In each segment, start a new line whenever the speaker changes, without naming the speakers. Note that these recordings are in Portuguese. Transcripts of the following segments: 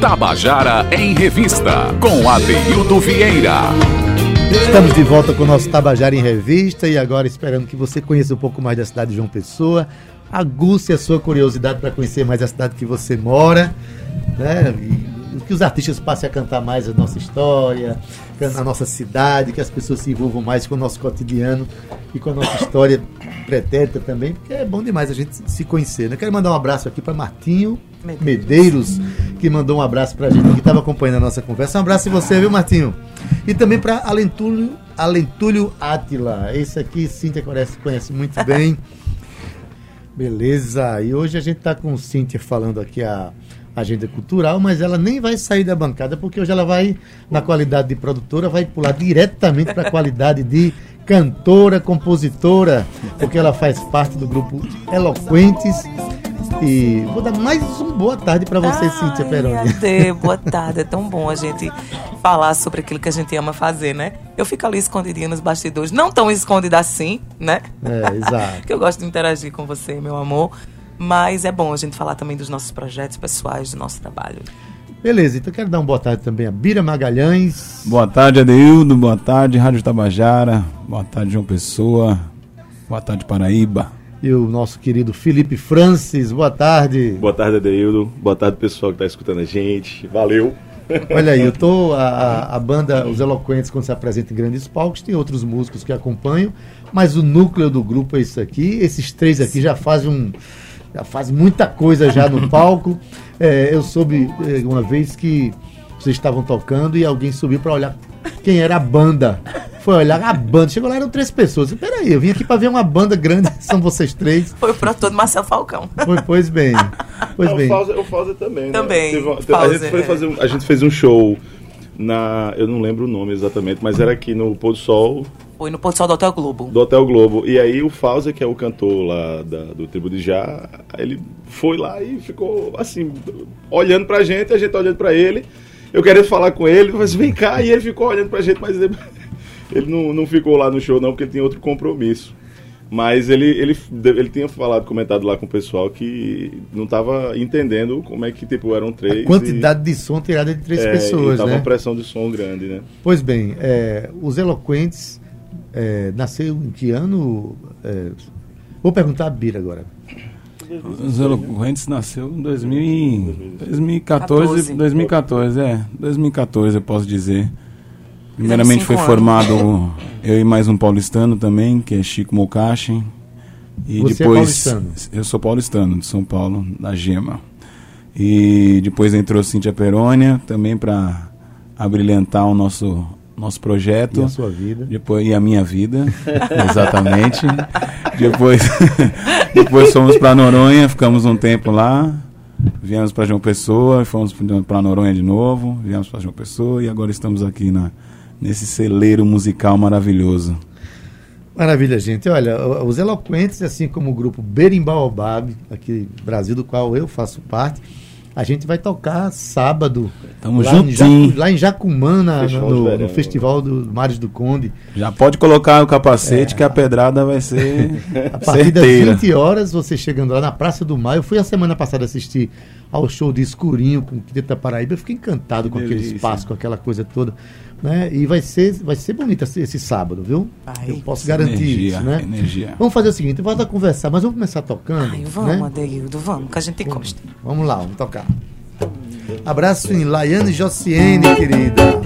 Tabajara em Revista, com Adeildo Vieira.
Estamos de volta com o nosso Tabajara em Revista e agora esperando que você conheça um pouco mais da cidade de João Pessoa. Aguce a sua curiosidade para conhecer mais a cidade que você mora, né? E que os artistas passem a cantar mais a nossa história, a nossa cidade, que as pessoas se envolvam mais com o nosso cotidiano e com a nossa história pretérita também, porque é bom demais a gente se conhecer. Né? Quero mandar um abraço aqui para Martinho Medeiros, que mandou um abraço para a gente, que estava acompanhando a nossa conversa. Um abraço em você, viu, Martinho? E também para Alentúlio, Alentúlio Átila. Esse aqui, Cíntia conhece, conhece muito bem. Beleza. E hoje a gente está com Cíntia falando aqui a agenda cultural, mas ela nem vai sair da bancada, porque hoje ela vai, na qualidade de produtora, vai pular diretamente para a qualidade de cantora, compositora, porque ela faz parte do grupo Eloquentes. E vou dar mais uma boa tarde para você, Ai, Cíntia Peroni.
Ade, boa tarde. É tão bom a gente falar sobre aquilo que a gente ama fazer, né? Eu fico ali escondidinha nos bastidores, não tão escondida assim, né?
É, exato.
que eu gosto de interagir com você, meu amor. Mas é bom a gente falar também dos nossos projetos pessoais, do nosso trabalho.
Beleza, então quero dar uma boa tarde também a Bira Magalhães.
Boa tarde, Adeildo. Boa tarde, Rádio Tabajara. Boa tarde, João Pessoa. Boa tarde, Paraíba.
E o nosso querido Felipe Francis. Boa tarde.
Boa tarde, Adeildo. Boa tarde, pessoal que está escutando a gente. Valeu.
Olha aí, eu tô. A, a banda Os Eloquentes, quando se apresenta em grandes palcos, tem outros músicos que acompanham, mas o núcleo do grupo é isso aqui. Esses três aqui já fazem um já faz muita coisa já no palco. É, eu soube é, uma vez que vocês estavam tocando e alguém subiu para olhar quem era a banda. Foi olhar a banda. Chegou lá, eram três pessoas. Peraí, eu vim aqui para ver uma banda grande, são vocês três.
Foi o produtor do Marcel Falcão.
Foi, pois bem. Pois
Não,
bem.
O Fauser, também, né?
Também.
Teve, teve, a, gente foi é. fazer, a gente fez um show na. Eu não lembro o nome exatamente, mas era aqui no Pôr do Sol.
Foi no Pôr do Sol do Hotel Globo.
Do Hotel Globo. E aí o Fauser, que é o cantor lá da, do Tribo de Já, ele foi lá e ficou assim, olhando pra gente, a gente olhando pra ele. Eu querendo falar com ele, mas vem cá, e ele ficou olhando pra gente, mas ele, não, não ficou lá no show não, porque ele tinha outro compromisso. Mas ele, ele, ele tinha falado, comentado lá com o pessoal que não estava entendendo como é que tipo, eram três.
A quantidade e, de som tirada de três é, pessoas. Estava
né? uma pressão de som grande, né?
Pois bem, é, os eloquentes é, nasceu em que ano? É, vou perguntar a Bira agora.
Os Eloquentes nasceu em 2000, 2014, 2014, é, 2014 eu posso dizer. Primeiramente foi formado eu e mais um paulistano também, que é Chico Mokashi.
E Você é depois é paulistano?
eu sou paulistano de São Paulo, da Gema. E depois entrou Cíntia Perônia também para abrilhantar o nosso nosso projeto.
E a sua vida.
Depois, e a minha vida, exatamente. depois, depois fomos para Noronha, ficamos um tempo lá. Viemos para João Pessoa, fomos para Noronha de novo, viemos para João Pessoa e agora estamos aqui na, nesse celeiro musical maravilhoso.
Maravilha, gente. Olha, os Eloquentes, assim como o grupo Berimbaobab, aqui no Brasil, do qual eu faço parte, a gente vai tocar sábado.
Tamo lá juntinho.
Em lá em Jacumã, na, no, no, Festival do Mares do Conde.
Já pode colocar o capacete é, que a pedrada vai ser.
A partir certeira. das 20 horas, você chegando lá na Praça do Maio. Eu fui a semana passada assistir ao show de Escurinho com o da Paraíba. Eu fiquei encantado com aquele espaço, com aquela coisa toda. Né? E vai ser, vai ser bonito esse, esse sábado, viu? Ai, eu posso garantir
energia,
isso, né?
Energia.
Vamos fazer o seguinte, vamos conversar, mas vamos começar tocando.
Ai, vamos,
né?
Adeildo, vamos, que a gente gosta.
Vamos lá, vamos tocar. Abraço em Laiane Jociene, querida.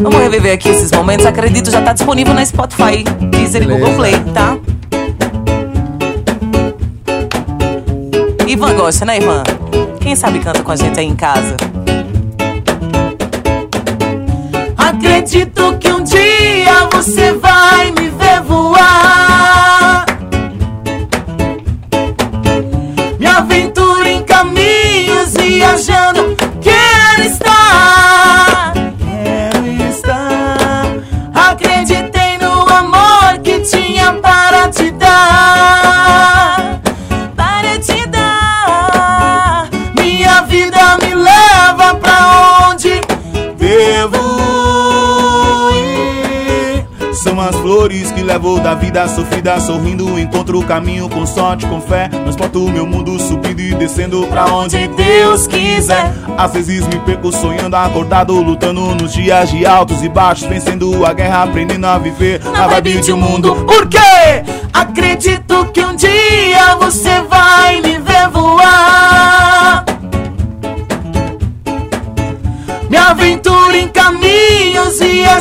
Vamos reviver aqui esses momentos. Acredito, já está disponível na Spotify, Deezer e Google Play, tá? Ivan gosta, né, Ivan? Quem sabe canta com a gente aí em casa? Acredito que um dia você vai vida
sofrida sorrindo. Encontro o caminho com sorte, com fé. Transporto meu mundo subindo e descendo pra onde Deus quiser. Às vezes me perco sonhando, acordado, lutando nos dias de altos e baixos. Vencendo a guerra, aprendendo a viver na vibe de um mundo. Por quê? Acredito que um dia você vai me ver voar. Me aventura em caminhos viajando.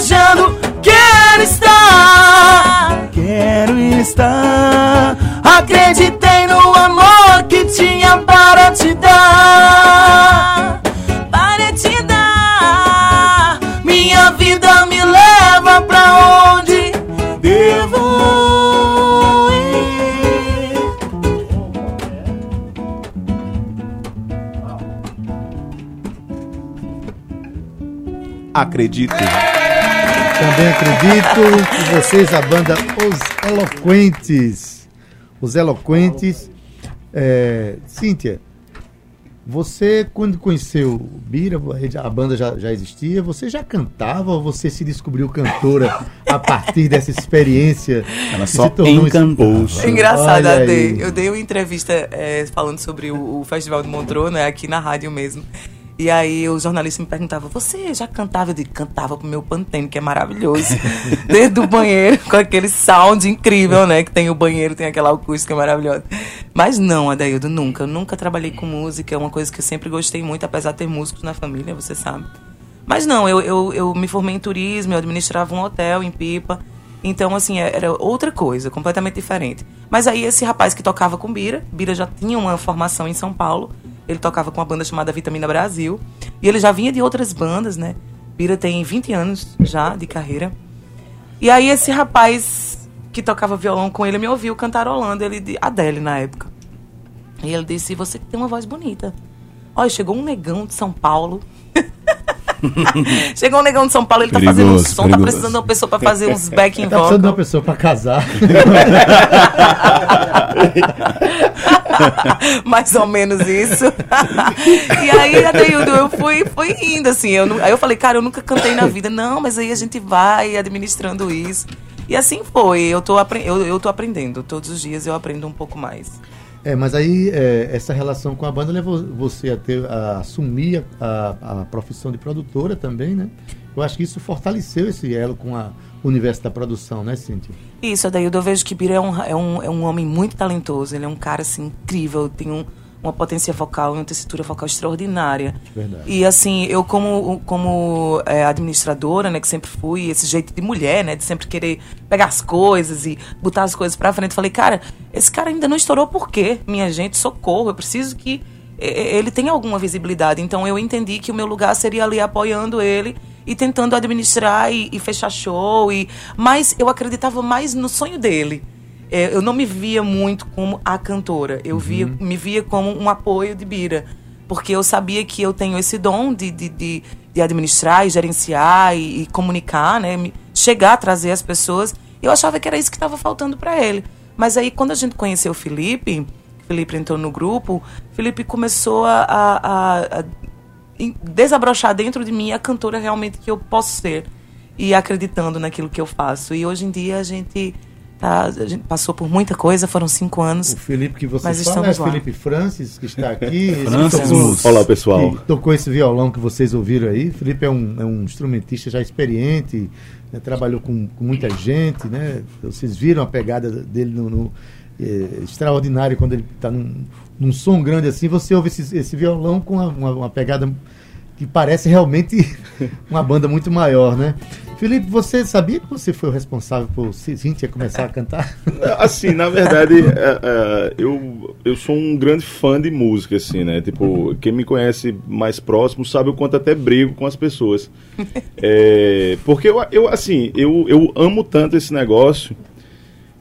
Acredito.
Também acredito que vocês, a banda Os Eloquentes. Os Eloquentes. É, Cíntia, você, quando conheceu o Bira, a banda já, já existia, você já cantava ou você se descobriu cantora a partir dessa experiência?
Ela só
se tornou
encantou.
É engraçado. Ade. Eu dei uma entrevista é, falando sobre o, o Festival de Montreux, né? Aqui na rádio mesmo. E aí o jornalista me perguntava, você já cantava? Eu digo, cantava pro meu Pantene, que é maravilhoso. Dentro do banheiro, com aquele sound incrível, né? Que tem o banheiro, tem aquela acústica maravilhosa. Mas não, Adaildo, nunca. Eu nunca trabalhei com música. É uma coisa que eu sempre gostei muito, apesar de ter músicos na família, você sabe. Mas não, eu, eu, eu me formei em turismo, eu administrava um hotel em Pipa. Então, assim, era outra coisa, completamente diferente. Mas aí esse rapaz que tocava com Bira, Bira já tinha uma formação em São Paulo, ele tocava com uma banda chamada Vitamina Brasil, e ele já vinha de outras bandas, né? Bira tem 20 anos já de carreira. E aí esse rapaz que tocava violão com ele me ouviu cantarolando, ele de Adele na época. E ele disse: "Você tem uma voz bonita". Olha, chegou um negão de São Paulo. Chegou um negão de São Paulo, ele tá fazendo um
Perigoso,
som, tá
perigoso.
precisando de uma pessoa pra fazer uns backing
Tá precisando de uma pessoa pra casar.
Mais ou menos isso. e aí, Adeildo, eu fui, fui indo, assim. Eu, nu- aí eu falei, cara, eu nunca cantei na vida. Não, mas aí a gente vai administrando isso. E assim foi. Eu tô, eu, eu tô aprendendo. Todos os dias eu aprendo um pouco mais.
É, mas aí é, essa relação com a banda levou você a, ter, a assumir a, a profissão de produtora também, né? Eu acho que isso fortaleceu esse elo com a universo da produção, né, Cíntia?
Isso, Adaildo, eu vejo que Bira é um, é, um, é um homem muito talentoso. Ele é um cara, assim, incrível. Tem um, uma potência vocal, uma tessitura vocal extraordinária.
Verdade.
E assim, eu como, como é, administradora, né, que sempre fui, esse jeito de mulher, né, de sempre querer pegar as coisas e botar as coisas pra frente, falei, cara, esse cara ainda não estourou por quê? Minha gente, socorro, eu preciso que ele tenha alguma visibilidade. Então eu entendi que o meu lugar seria ali apoiando ele e tentando administrar e, e fechar show. E, mas eu acreditava mais no sonho dele. É, eu não me via muito como a cantora. Eu via, me via como um apoio de Bira. Porque eu sabia que eu tenho esse dom de, de, de, de administrar e gerenciar e, e comunicar, né? Chegar a trazer as pessoas. Eu achava que era isso que estava faltando para ele. Mas aí, quando a gente conheceu o Felipe, Felipe entrou no grupo, Felipe começou a, a- a- desabrochar dentro de mim a cantora realmente que eu posso ser e acreditando naquilo que eu faço. E hoje em dia a gente, tá, a gente passou por muita coisa, foram cinco anos.
O Felipe que você
Mas
fala é. Felipe Francis, que está aqui.
Francis
tocou-.
Olá, pessoal.
tocou esse violão que vocês ouviram aí. Felipe é um, é um instrumentista já experiente, né, trabalhou com, com muita gente, né? Vocês viram a pegada dele no, no, é, extraordinário quando ele está num, num som grande assim. Você ouve esse, esse violão com uma, uma- uma pegada que parece realmente uma banda muito maior, né? Felipe, você sabia que você foi o responsável por Cíntia começar a cantar?
Assim, na verdade, é, é, eu, eu sou um grande fã de música, assim, né? Tipo, quem me conhece mais próximo sabe o quanto até brigo com as pessoas. É, porque eu, eu, assim, eu, eu amo tanto esse negócio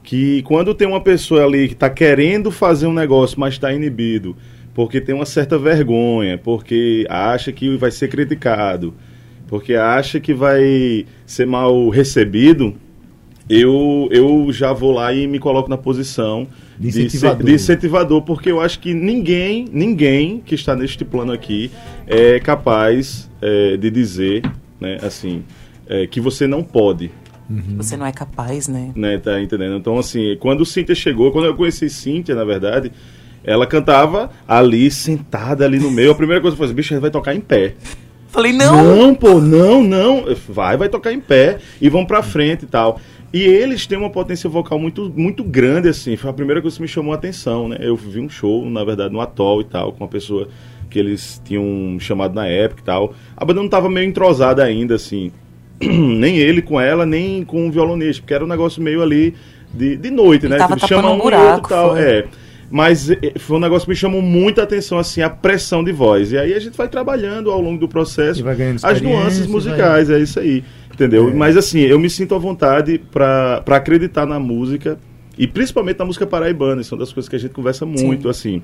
que quando tem uma pessoa ali que está querendo fazer um negócio, mas está inibido, porque tem uma certa vergonha, porque acha que vai ser criticado, porque acha que vai ser mal recebido, eu, eu já vou lá e me coloco na posição
De incentivador.
de incentivador, porque eu acho que ninguém, ninguém que está neste plano aqui é capaz é, de dizer, né, assim, é, que você não pode.
Você não é capaz, né?
né, tá entendendo? Então, assim, quando Cíntia chegou, quando eu conheci Cíntia, na verdade, ela cantava ali, sentada ali no meio. A primeira coisa que eu falei, bicho, vai tocar em pé.
Falei, não.
Não, pô, não, não. Vai, vai tocar em pé e vão pra frente e tal. E eles têm uma potência vocal muito, muito grande, assim. Foi a primeira coisa que me chamou a atenção, né? Eu vi um show, na verdade, no Atol e tal, com uma pessoa que eles tinham chamado na época e tal. A banda não tava meio entrosada ainda, assim. nem ele com ela, nem com o violonista, porque era um negócio meio ali de, de noite,
Ele
né?
tava
Tipo,
tapando um
e
buraco,
outro e tal.
foi.
É. Mas eh, foi um negócio que me chamou muita atenção, assim, a pressão de voz. E aí a gente vai trabalhando ao longo do processo
vai
as nuances
vai-
musicais, é isso aí. Entendeu?
É.
Mas assim, eu me sinto à vontade pra acreditar na música e principalmente na música paraibana. Isso é uma das coisas que a gente conversa muito, assim.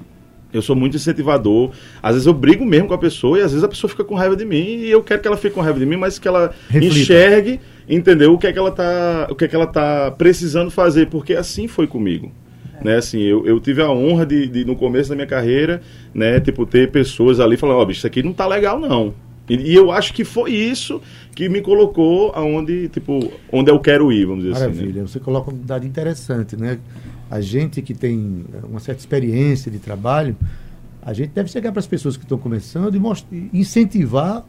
Eu sou muito incentivador. Às vezes eu brigo mesmo com a pessoa e às vezes a pessoa fica com raiva de mim e eu quero que ela fique com raiva de mim, mas que ela
Reflita.
enxergue, entendeu? O que é que ela tá, o que é que ela tá precisando fazer, porque assim foi comigo. Né, assim, eu, eu tive a honra de, de, no começo da minha carreira, né, tipo, ter pessoas ali falando, ó, bicho, isso aqui não tá legal, não. E, e eu acho que foi isso que me colocou aonde, tipo, onde eu quero ir, vamos dizer assim.
Maravilha,
Né?
você coloca um dado interessante, né? A gente que tem uma certa experiência de trabalho, a gente deve chegar para as pessoas que estão começando e most- e incentivar.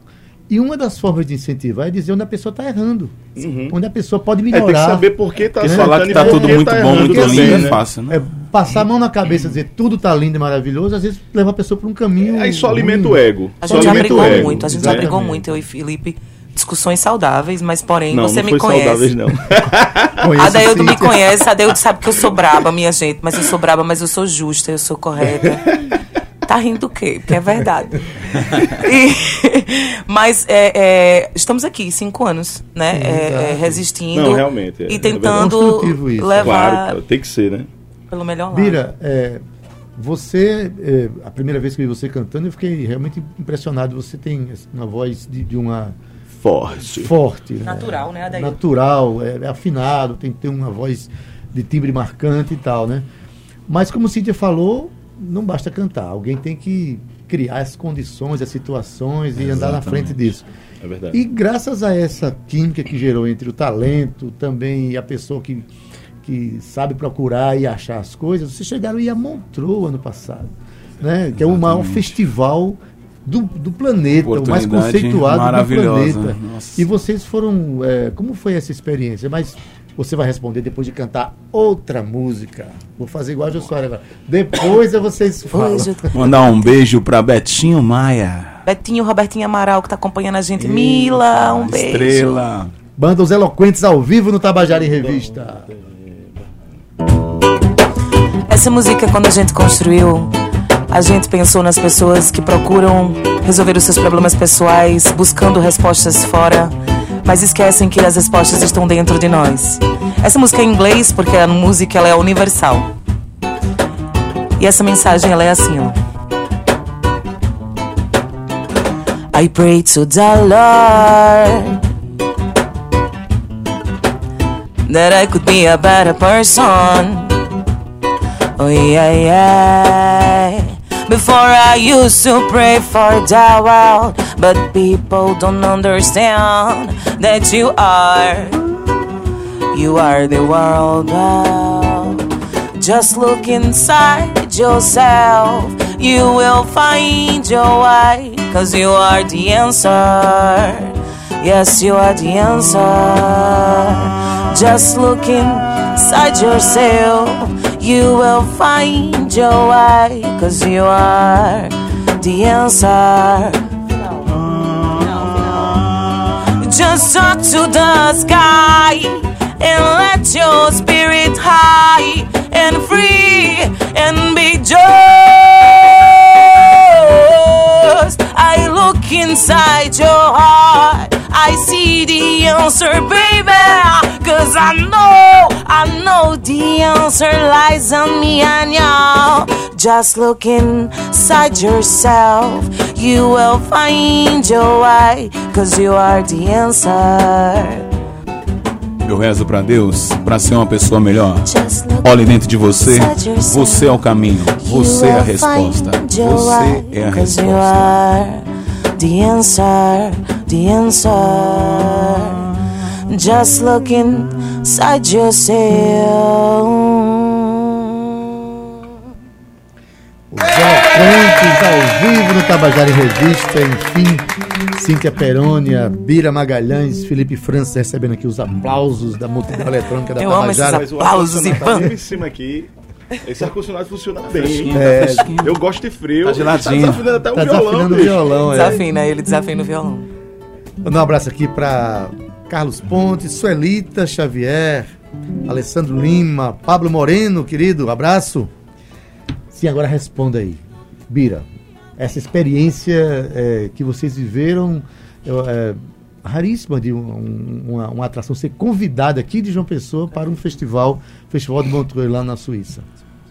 E uma das formas de incentivar é dizer onde a pessoa está errando,
Uhum.
onde a pessoa pode
É, tem que
melhorar.
saber por que tá
Porque
É,
falar que
e
tá tudo muito
tá
bom,
errando
muito lindo,
né?
é fácil, né?
É, passar a mão na cabeça e dizer tudo está lindo e maravilhoso, às vezes leva a pessoa para um caminho.
Aí só alimenta
ruim.
o ego.
A gente já
alimenta o
brigou
ego,
muito, a gente já brigou muito, eu e Felipe. Discussões saudáveis, mas porém
Não,
você
não
me
foi
conhece.
saudáveis, não.
Conheço
Adeildo me conhece, Adeildo sabe que eu sou braba, minha gente, mas eu sou braba, mas eu sou justa, eu sou correta. Tá rindo do quê? Porque é verdade. E- mas é, é, estamos aqui, cinco anos, né? É, é, resistindo
Não, realmente, é-
e
é
tentando levar
Claro, tem que ser, né?
pelo melhor lado.
Bira, é, você, é, a primeira vez que eu vi você cantando, eu fiquei realmente impressionado. Você tem uma voz de, de uma
Forte.
forte, né?
Natural, né, Adair?
Natural, é, é afinado, tem que ter uma voz de timbre marcante e tal, né? Mas como Cíntia falou, não basta cantar. Alguém tem que criar as condições, as situações e andar na frente disso.
É verdade.
E graças a essa química que gerou entre o talento também e a pessoa que, que sabe procurar e achar as coisas, vocês chegaram a ir a Montreux ano passado, né? que é o maior festival do, do planeta, o mais conceituado do planeta.
Nossa.
E vocês foram. é, como foi essa experiência? Mas você vai responder depois de cantar outra música. Vou fazer igual a Josué agora. Depois é vocês falam.
Mandar um beijo pra Betinho Maia.
Betinho, Robertinho Amaral, que tá acompanhando a gente. Mila, um beijo.
Estrela.
Banda Os Eloquentes ao vivo no Tabajara em Revista.
Essa música, quando a gente construiu, a gente pensou nas pessoas que procuram resolver os seus problemas pessoais, buscando respostas fora, mas esquecem que as respostas estão dentro de nós. Essa música é em inglês porque a música ela é universal. E essa mensagem ela é assim, ó. I pray to the Lord that I could be a better person. Oh yeah, yeah. Before I used to pray for the world, but people don't understand that you are, you are the world. Wow. Just look inside yourself, you will find your way, cause you are the answer. Yes, you are the answer. Just look inside yourself, you will find your way, cause you are the answer. Just talk to the sky and let your spirit high and free and be just. I look inside your heart, I see the answer, baby. Cause I know, I know the answer lies on me and you. Just look inside yourself, you will find your way. Cause you are the answer.
Eu rezo pra Deus pra ser uma pessoa melhor. Olhe dentro de você. Você é o caminho. Você é a resposta. Você é a resposta.
The answer, the answer. Just look inside yourself.
Os Eloquentes ao vivo no Tabajara em Revista, enfim, Cíntia Perônia, Bira Magalhães, Felipe França recebendo aqui os aplausos da multidão eletrônica da
Eu amo esses
Tabajara.
Mas o
Aplausos,
tá
Ivan.
cima aqui. Esse ar-condicionado funciona bem.
Fresquinho,
É.
tá.
Eu gosto de frio.
Tá geladinho.
Tá desafinando até o
Tá
violão,
desafinando o violão, é.
Desafina, ele desafina o violão.
Mandar um abraço aqui para Carlos Pontes, Suelita Xavier, Alessandro Lima, Pablo Moreno, querido, abraço. Sim, agora responda aí. Bira, essa experiência é, que vocês viveram é, é raríssima de um- um- uma, uma atração ser convidada aqui de João Pessoa para um festival, Festival de Montreux lá na Suíça.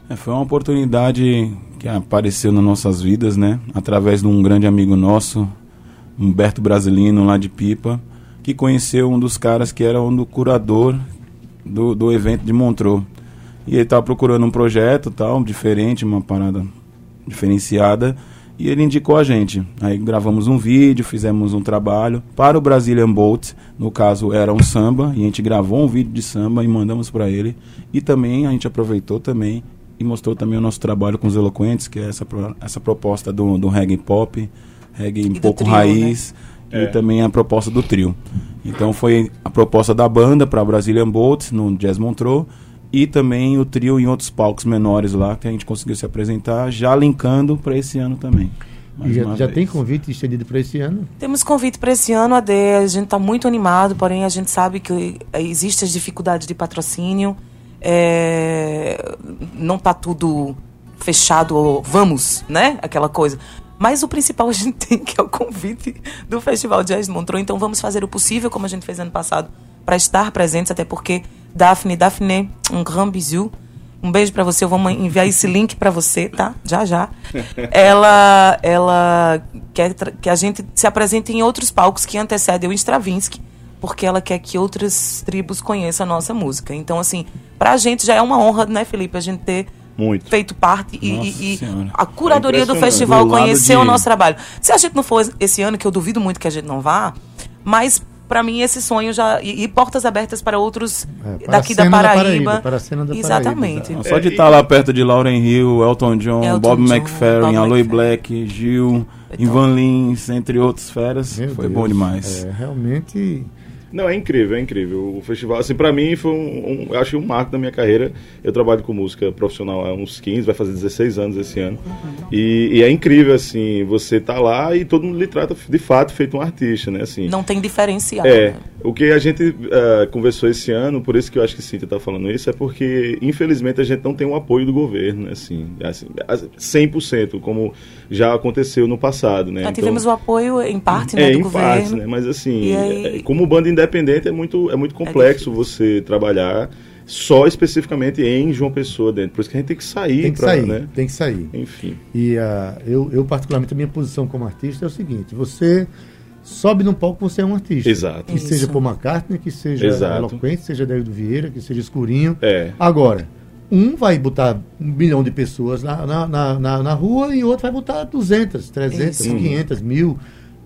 É, foi uma oportunidade que apareceu nas nossas vidas, né? Através de um grande amigo nosso, Humberto Brasilino, lá de Pipa, que conheceu um dos caras que era um do curador do, do evento de Montreux. E ele estava procurando um projeto tal, diferente, uma parada diferenciada, e ele indicou a gente. Aí gravamos um vídeo, fizemos um trabalho para o Brazilian Bolt, no caso era um samba, e a gente gravou um vídeo de samba e mandamos para ele. E também a gente aproveitou também e mostrou também o nosso trabalho com os eloquentes, que é essa, essa proposta do, do reggae pop, reggae um pouco
trio,
raiz,
né?
e também a proposta do trio. Então foi a proposta da banda para Brazilian Bolt no Jazz Montreux e também o trio em outros palcos menores lá que a gente conseguiu se apresentar, já linkando para esse ano também. Mais
já, já tem convite estendido para esse ano?
Temos convite para esse ano, AD. A gente está muito animado, porém a gente sabe que existem as dificuldades de patrocínio. É, não está tudo fechado, ou vamos, né? Aquela coisa. Mas o principal a gente tem, que é o convite do Festival Jazz Montreux. Então vamos fazer o possível, como a gente fez ano passado, para estar presentes, até porque Daphne, Daphne, um grand bisou. Um beijo pra você, eu vou enviar esse link pra você, tá? Já já. Ela ela quer que a gente se apresente em outros palcos que antecedem o Stravinsky, porque ela quer que outras tribos conheçam a nossa música. Então, assim, pra gente já é uma honra, né, Felipe, a gente ter
Muito.
feito parte e, e- e a curadoria do
Impressionante.
festival
Do
conhecer o
de-
nosso trabalho. Se a gente não for esse ano, que eu duvido muito que a gente não vá, mas pra mim esse sonho já e, e portas abertas para outros
É, para
daqui da
cena da
Paraíba,
Paraíba, para a cena da Paraíba,
exatamente.
exato.
Só de
É,
estar lá perto de Lauren Hill, Elton John,
Elton
Bob
John,
McFerrin, Aloy. Black, Gil,
Então.
Ivan Lins, entre outros feras,
Meu
foi
Deus,
bom demais.
É, realmente.
Não, é incrível, é incrível. O festival, assim, pra mim foi um, um eu acho um marco da minha carreira. Eu trabalho com música profissional há uns 15, vai fazer 16 anos esse ano. E, e é incrível, assim, você tá lá e todo mundo lhe trata de fato feito um artista, né? Assim,
Não tem diferencial.
É,
né?
O que a gente ah, conversou esse ano, por isso que eu acho que Cíntia está falando isso, é porque, infelizmente, a gente não tem o apoio do governo, assim, assim, 100%, como já aconteceu no passado, né?
Já tivemos o apoio em parte né,
é,
do
em
governo.
partes, né? Mas assim,
aí-
é- como banda independente é muito, é muito complexo você trabalhar só especificamente em João Pessoa dentro. Por isso que a gente tem que sair
Tem que
pra,
sair,
né?
tem que sair.
Enfim.
E ah, eu, eu, particularmente, a minha posição como artista é o seguinte: você sobe num palco, você é um artista.
Exato.
Que
Isso.
seja Paul McCartney, que seja
Exato.
Eloquente, seja David Vieira, que seja Escurinho.
É.
Agora, um vai botar um milhão de pessoas na, na, na, na- na rua e outro vai botar 200, 300,
Isso.
500, mil.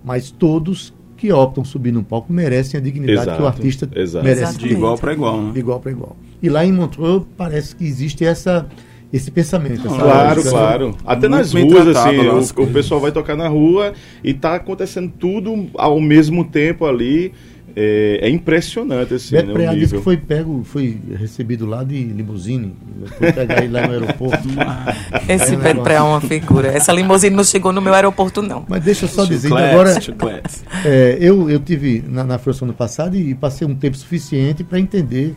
Mas todos que optam subir num palco merecem a dignidade
Exato,
que o artista
exato.
merece
Exato.
De igual para igual, né?
de igual para igual. E lá em Montreux parece que existe essa, esse pensamento. essa
Claro,
lógica.
claro. Até
Muito
nas ruas,
tratado
assim, o, o pessoal vai tocar na rua e tá acontecendo tudo ao mesmo tempo ali. É, é impressionante, assim,
Beto
né,
Preá disse
nível.
que foi pego, foi recebido lá de limusine. Foi pegar ele lá no aeroporto.
Esse
É um
Beto Pré é uma figura. Essa limusine não chegou no meu aeroporto, não.
Mas deixa eu só dizer,
Chicletes,
agora é, eu, eu tive na, na França ano passado e passei um tempo suficiente para entender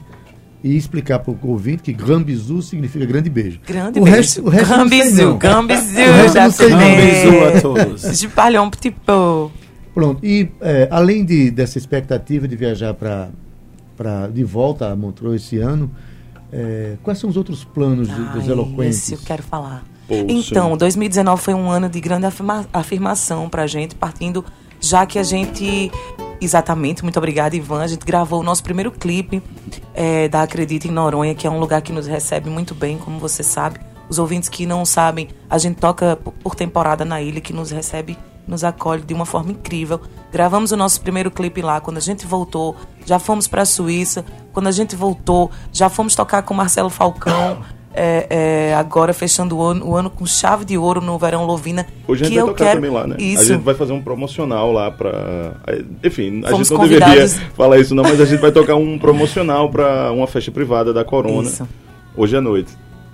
e explicar para o ouvinte que Grand Bisou significa grande beijo.
Grande
o
beijo.
Resto, o resto não.
gambizu,
O resto não sei, não.
Beijo a todos.
De palhão petit peu.
Pronto. E é, além de, dessa expectativa de viajar para de volta a Montreux esse ano, é, quais são os outros planos de- dos
Ai,
eloquentes?
Esse eu quero falar.
Poxa.
Então, 2019 foi um ano de grande afirma afirmação pra gente, partindo já que a gente. Exatamente, muito obrigada, Ivan. A gente gravou o nosso primeiro clipe é, da Acredita em Noronha, que é um lugar que nos recebe muito bem, como você sabe. Os ouvintes que não sabem, a gente toca por temporada na ilha, que nos recebe nos acolhe de uma forma incrível. Gravamos o nosso primeiro clipe lá. Quando a gente voltou, já fomos para a Suíça. Quando a gente voltou, já fomos tocar com Marcelo Falcão. É, é, agora fechando o ano, o ano com chave de ouro no Verão Lovina.
Hoje a gente
que
vai
eu
tocar
quero...
também lá, né?
Isso.
A gente vai fazer um promocional lá pra. Enfim, a
Fomos
gente não
convidados.
deveria falar isso não, mas a gente vai tocar um promocional pra uma festa privada da Corona.
Isso.
Hoje à noite.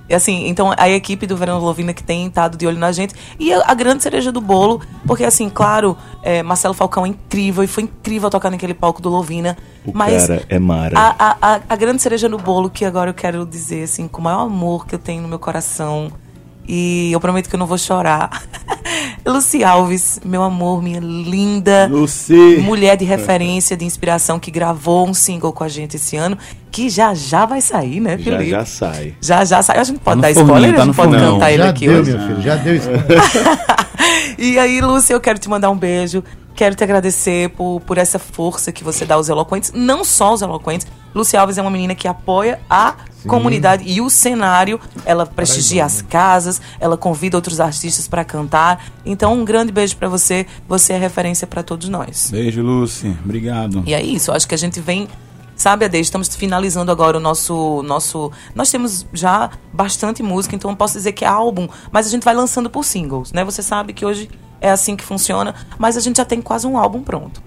E assim, então a equipe do Verão Lovina que tem estado de olho na gente. E a, grande cereja do bolo, porque assim, claro, é, Marcelo Falcão é incrível e foi incrível tocar naquele palco do Lovina. mas
é mara.
a, a, a, a grande cereja no bolo, que agora eu quero dizer, assim, com o maior amor que eu tenho no meu coração, e eu prometo que eu não vou chorar. Luci Alves, meu amor, minha linda
Lucy!
mulher de referência, de inspiração, que gravou um single com a gente esse ano, que já já vai sair, né,
Já
Felipe?
já sai.
Já já sai. A gente pode
no
dar
forninho,
spoiler,
tá
a gente pode
forninho.
cantar ele
já
aqui
deu,
hoje.
meu filho, já deu isso.
E aí, Lúcia, eu quero te mandar um beijo. Quero te agradecer por, por essa força que você dá aos eloquentes. Não só aos eloquentes. Lúcia Alves é uma menina que apoia a comunidade e o cenário. Ela prestigia as casas, ela convida outros artistas para cantar. Então, um grande beijo para você. Você é referência para todos nós.
Beijo, Lucy. Obrigado.
E é isso, acho que a gente vem. Sabe, Ade, estamos finalizando agora o nosso, nosso. Nós temos já bastante música, então eu posso dizer que é álbum, mas a gente vai lançando por singles, né? Você sabe que hoje é assim que funciona, mas a gente já tem quase um álbum pronto.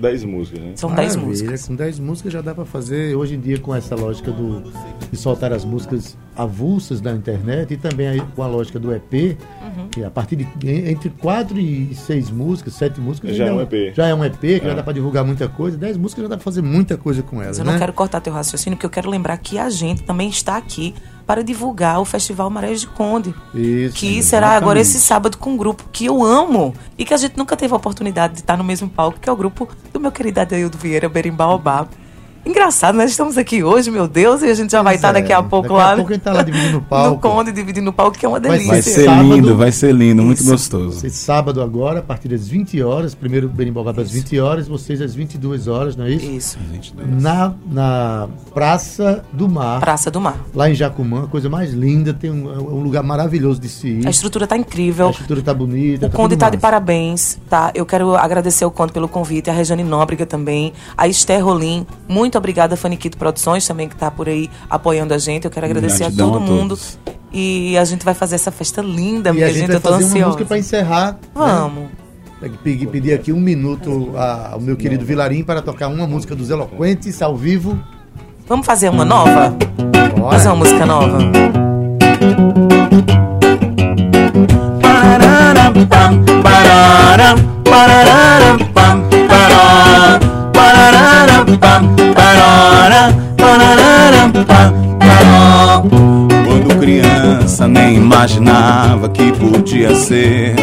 10 músicas, né?
São 10
Maravilha,
músicas.
Com 10 músicas já dá pra fazer, hoje em dia, com essa lógica do, de soltar as músicas avulsas da internet e também aí com a lógica do EP,
Uhum.
que a partir de entre 4 e 6 músicas, 7 músicas,
Já é um EP.
Já é um EP, que já
É.
dá pra divulgar muita coisa. 10 músicas já dá pra fazer muita coisa com elas,
Mas eu
né?
não quero cortar teu raciocínio, porque eu quero lembrar que a gente também está aqui para divulgar o Festival Marés de Conde.
Isso,
que será agora
exatamente.
esse sábado com um grupo que eu amo e que a gente nunca teve a oportunidade de estar no mesmo palco, que é o grupo do meu querido Adeildo Vieira, Berimbaobá. Engraçado, nós estamos aqui hoje, meu Deus, e a gente já vai estar
é.
daqui a pouco
Daqui a
lá.
pouco a gente tá lá dividindo o
No
palco.
Conde, dividindo o palco, que é uma delícia.
Vai ser
Sábado-
lindo, vai ser lindo, muito
Isso.
gostoso.
Esse sábado agora, a partir das 20 horas, primeiro Berimbau às 20 horas, vocês às 22 horas, não é isso?
Isso.
Na, na Praça do Mar,
Praça do Mar.
lá em Jacumã, coisa mais linda, tem um, é um lugar maravilhoso de se ir.
A estrutura tá
A
incrível.
estrutura tá bonita.
O
tá
Conde tá de parabéns, tá? Eu quero agradecer ao Conde pelo convite, a Rejane Nóbrega também, a Esther Rolim, muito obrigada, Faniquito Produções também, que tá por aí apoiando a gente. Eu quero agradecer
Gratidão
a todo
a
mundo. E a gente vai fazer essa festa linda, minha
a gente
gente, eu tô
fazer uma
ansiosa.
música para encerrar. né?
Vamos.
Que pedir, pedir aqui um minuto a- ao meu querido Vilarim para tocar uma música dos Eloquentes ao vivo.
Vamos fazer uma nova?
Bora.
Fazer uma música nova?
Quando criança nem imaginava que podia ser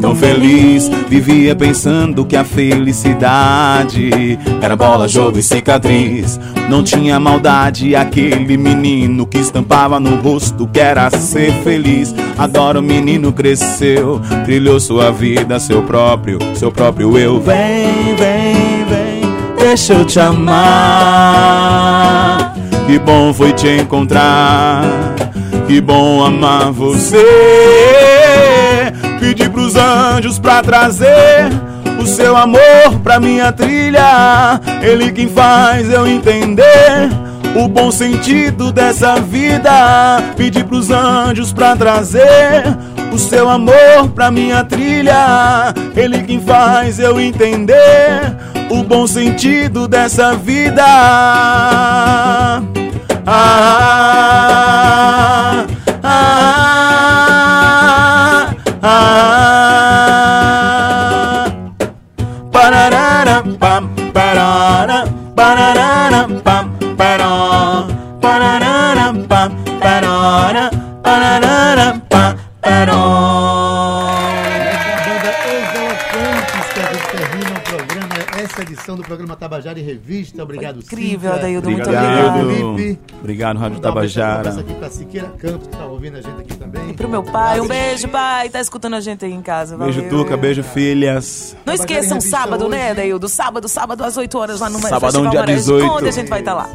tão feliz. Vivia pensando que a felicidade era bola, jogo e cicatriz. Não tinha maldade aquele menino que estampava no rosto que era ser feliz. Agora o menino cresceu, trilhou sua vida, seu próprio, seu próprio eu. Vem, vem, vem, deixa eu te amar. Que bom foi te encontrar. Que bom amar você. Pedi pros anjos pra trazer o seu amor pra minha trilha. Ele quem faz eu entender o bom sentido dessa vida. Pedi pros anjos pra trazer o seu amor pra minha trilha. Ele quem faz eu entender o bom sentido dessa vida.
Tabajara em Revista. Obrigado,
Incrível,
Cíntia.
Adaildo, muito
Obrigado.
Felipe.
Obrigado, Rádio
Mandar um beijo
Tabajara.
aqui pra Siqueira Campos, que tá ouvindo a gente aqui também.
E pro meu pai, um beijo, pai. Tá escutando a gente aí em casa.
Beijo,
valeu.
Tuca, beijo, filhas.
Não
Tabajara
esqueçam, sábado, né,
hoje.
Adaildo? Sábado, sábado às 8 horas lá no
Sabadão,
Festival
dia
Marés de
18.
Conde, a gente vai estar lá.